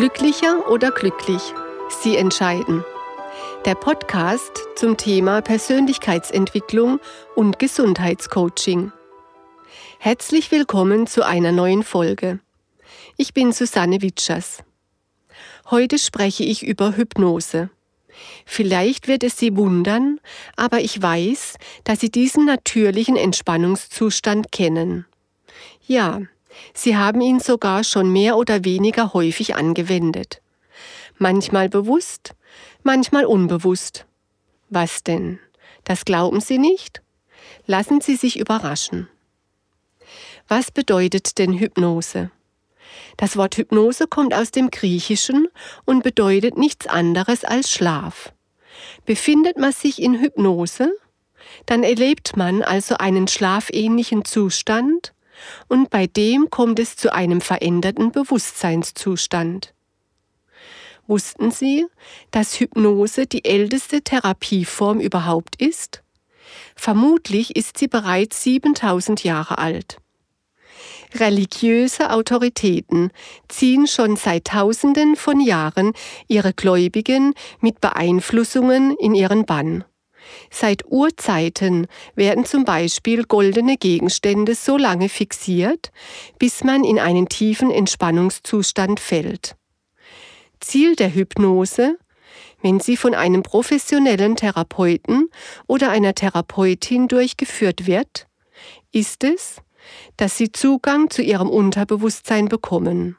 Glücklicher oder glücklich? Sie entscheiden. Der Podcast zum Thema Persönlichkeitsentwicklung und Gesundheitscoaching. Herzlich willkommen zu einer neuen Folge. Ich bin Susanne Witschers. Heute spreche ich über Hypnose. Vielleicht wird es Sie wundern, aber ich weiß, dass Sie diesen natürlichen Entspannungszustand kennen. Ja, Sie haben ihn sogar schon mehr oder weniger häufig angewendet. Manchmal bewusst, manchmal unbewusst. Was denn? Das glauben Sie nicht? Lassen Sie sich überraschen. Was bedeutet denn Hypnose? Das Wort Hypnose kommt aus dem Griechischen und bedeutet nichts anderes als Schlaf. Befindet man sich in Hypnose, dann erlebt man also einen schlafähnlichen Zustand und bei dem kommt es zu einem veränderten Bewusstseinszustand. Wussten Sie, dass Hypnose die älteste Therapieform überhaupt ist? Vermutlich ist sie bereits 7000 Jahre alt. Religiöse Autoritäten ziehen schon seit Tausenden von Jahren ihre Gläubigen mit Beeinflussungen in ihren Bann. Seit Urzeiten werden zum Beispiel goldene Gegenstände so lange fixiert, bis man in einen tiefen Entspannungszustand fällt. Ziel der Hypnose, wenn sie von einem professionellen Therapeuten oder einer Therapeutin durchgeführt wird, ist es, dass sie Zugang zu ihrem Unterbewusstsein bekommen.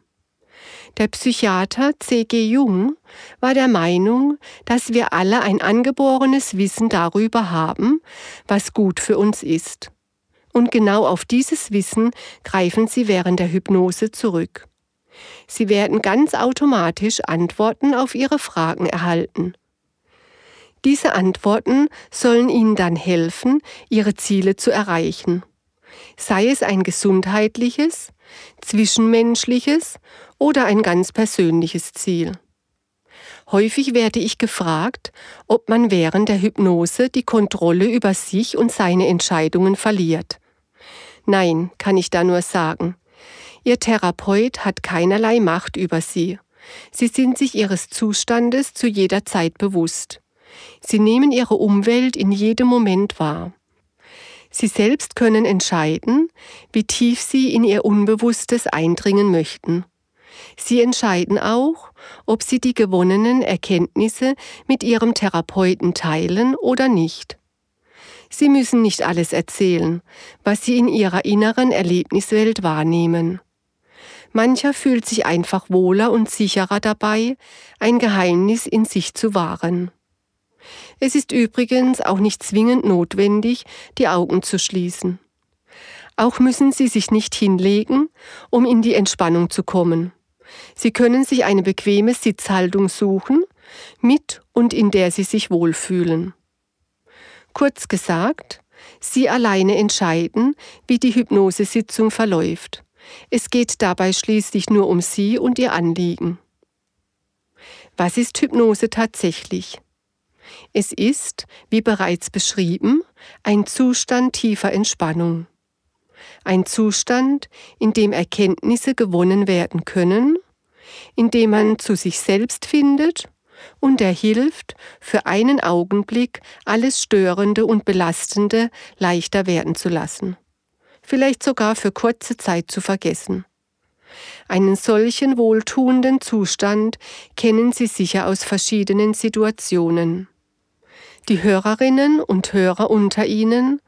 Der Psychiater C.G. Jung war der Meinung, dass wir alle ein angeborenes Wissen darüber haben, was gut für uns ist. Und genau auf dieses Wissen greifen sie während der Hypnose zurück. Sie werden ganz automatisch Antworten auf ihre Fragen erhalten. Diese Antworten sollen ihnen dann helfen, ihre Ziele zu erreichen. Sei es ein gesundheitliches, zwischenmenschliches oder ein ganz persönliches Ziel. Häufig werde ich gefragt, ob man während der Hypnose die Kontrolle über sich und seine Entscheidungen verliert. Nein, kann ich da nur sagen. Ihr Therapeut hat keinerlei Macht über Sie. Sie sind sich Ihres Zustandes zu jeder Zeit bewusst. Sie nehmen Ihre Umwelt in jedem Moment wahr. Sie selbst können entscheiden, wie tief Sie in Ihr Unbewusstes eindringen möchten. Sie entscheiden auch, ob Sie die gewonnenen Erkenntnisse mit Ihrem Therapeuten teilen oder nicht. Sie müssen nicht alles erzählen, was Sie in Ihrer inneren Erlebniswelt wahrnehmen. Mancher fühlt sich einfach wohler und sicherer dabei, ein Geheimnis in sich zu wahren. Es ist übrigens auch nicht zwingend notwendig, die Augen zu schließen. Auch müssen Sie sich nicht hinlegen, um in die Entspannung zu kommen. Sie können sich eine bequeme Sitzhaltung suchen, mit und in der Sie sich wohlfühlen. Kurz gesagt, Sie alleine entscheiden, wie die Hypnosesitzung verläuft. Es geht dabei schließlich nur um Sie und Ihr Anliegen. Was ist Hypnose tatsächlich? Es ist, wie bereits beschrieben, ein Zustand tiefer Entspannung. Ein Zustand, in dem Erkenntnisse gewonnen werden können, in dem man zu sich selbst findet und der hilft, für einen Augenblick alles Störende und Belastende leichter werden zu lassen, vielleicht sogar für kurze Zeit zu vergessen. Einen solchen wohltuenden Zustand kennen Sie sicher aus verschiedenen Situationen. Die Hörerinnen und Hörer unter Ihnen,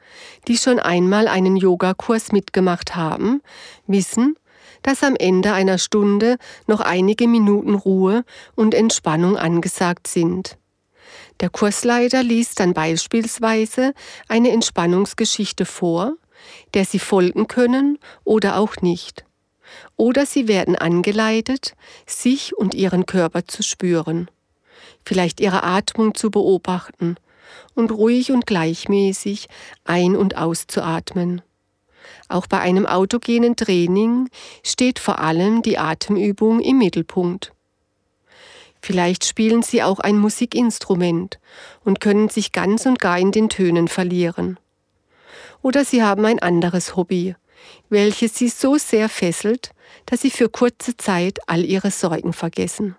die schon einmal einen Yogakurs mitgemacht haben, wissen, dass am Ende einer Stunde noch einige Minuten Ruhe und Entspannung angesagt sind. Der Kursleiter liest dann beispielsweise eine Entspannungsgeschichte vor, der Sie folgen können oder auch nicht. Oder Sie werden angeleitet, sich und Ihren Körper zu spüren, vielleicht Ihre Atmung zu beobachten und ruhig und gleichmäßig ein- und auszuatmen. Auch bei einem autogenen Training steht vor allem die Atemübung im Mittelpunkt. Vielleicht spielen Sie auch ein Musikinstrument und können sich ganz und gar in den Tönen verlieren. Oder Sie haben ein anderes Hobby, welches Sie so sehr fesselt, dass Sie für kurze Zeit all Ihre Sorgen vergessen.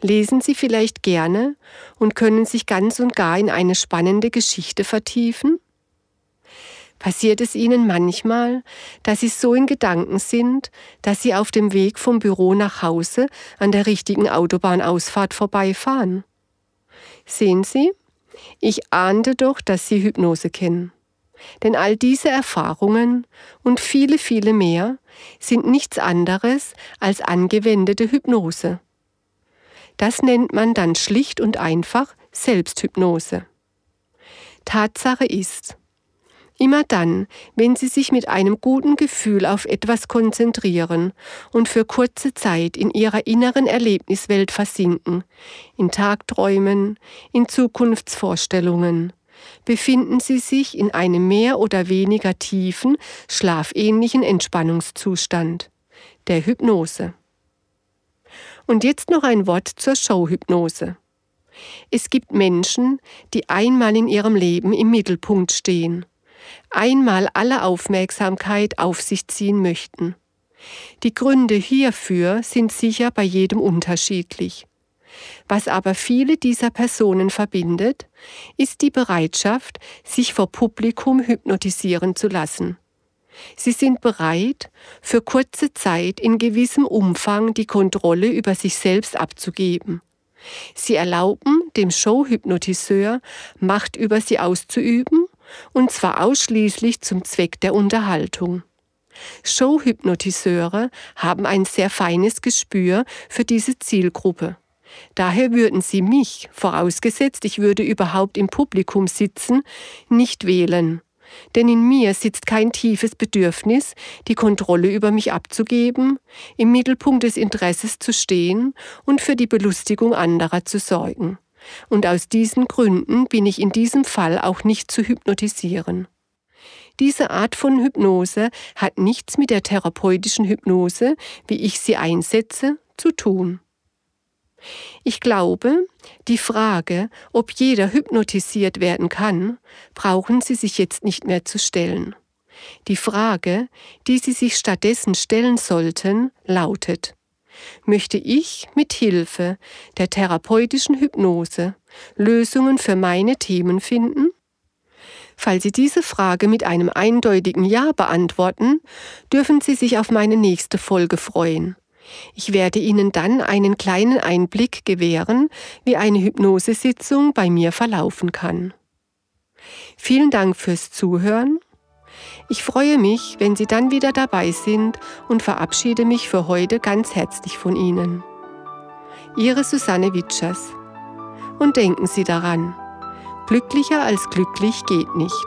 Lesen Sie vielleicht gerne und können sich ganz und gar in eine spannende Geschichte vertiefen? Passiert es Ihnen manchmal, dass Sie so in Gedanken sind, dass Sie auf dem Weg vom Büro nach Hause an der richtigen Autobahnausfahrt vorbeifahren? Sehen Sie, ich ahnte doch, dass Sie Hypnose kennen. Denn all diese Erfahrungen und viele, viele mehr sind nichts anderes als angewendete Hypnose. Das nennt man dann schlicht und einfach Selbsthypnose. Tatsache ist, Immer dann, wenn Sie sich mit einem guten Gefühl auf etwas konzentrieren und für kurze Zeit in Ihrer inneren Erlebniswelt versinken, in Tagträumen, in Zukunftsvorstellungen, befinden Sie sich in einem mehr oder weniger tiefen, schlafähnlichen Entspannungszustand, der Hypnose. Und jetzt noch ein Wort zur Showhypnose. Es gibt Menschen, die einmal in ihrem Leben im Mittelpunkt stehen einmal alle Aufmerksamkeit auf sich ziehen möchten. Die Gründe hierfür sind sicher bei jedem unterschiedlich. Was aber viele dieser Personen verbindet, ist die Bereitschaft, sich vor Publikum hypnotisieren zu lassen. Sie sind bereit, für kurze Zeit in gewissem Umfang die Kontrolle über sich selbst abzugeben. Sie erlauben dem Showhypnotiseur, Macht über sie auszuüben und zwar ausschließlich zum Zweck der Unterhaltung. Showhypnotiseure haben ein sehr feines Gespür für diese Zielgruppe. Daher würden sie mich, vorausgesetzt ich würde überhaupt im Publikum sitzen, nicht wählen. Denn in mir sitzt kein tiefes Bedürfnis, die Kontrolle über mich abzugeben, im Mittelpunkt des Interesses zu stehen und für die Belustigung anderer zu sorgen und aus diesen Gründen bin ich in diesem Fall auch nicht zu hypnotisieren. Diese Art von Hypnose hat nichts mit der therapeutischen Hypnose, wie ich sie einsetze, zu tun. Ich glaube, die Frage, ob jeder hypnotisiert werden kann, brauchen Sie sich jetzt nicht mehr zu stellen. Die Frage, die Sie sich stattdessen stellen sollten, lautet, möchte ich mit Hilfe der therapeutischen Hypnose Lösungen für meine Themen finden? Falls Sie diese Frage mit einem eindeutigen Ja beantworten, dürfen Sie sich auf meine nächste Folge freuen. Ich werde Ihnen dann einen kleinen Einblick gewähren, wie eine Hypnosesitzung bei mir verlaufen kann. Vielen Dank fürs Zuhören ich freue mich, wenn Sie dann wieder dabei sind und verabschiede mich für heute ganz herzlich von Ihnen. Ihre Susanne Witschers. Und denken Sie daran, glücklicher als glücklich geht nicht.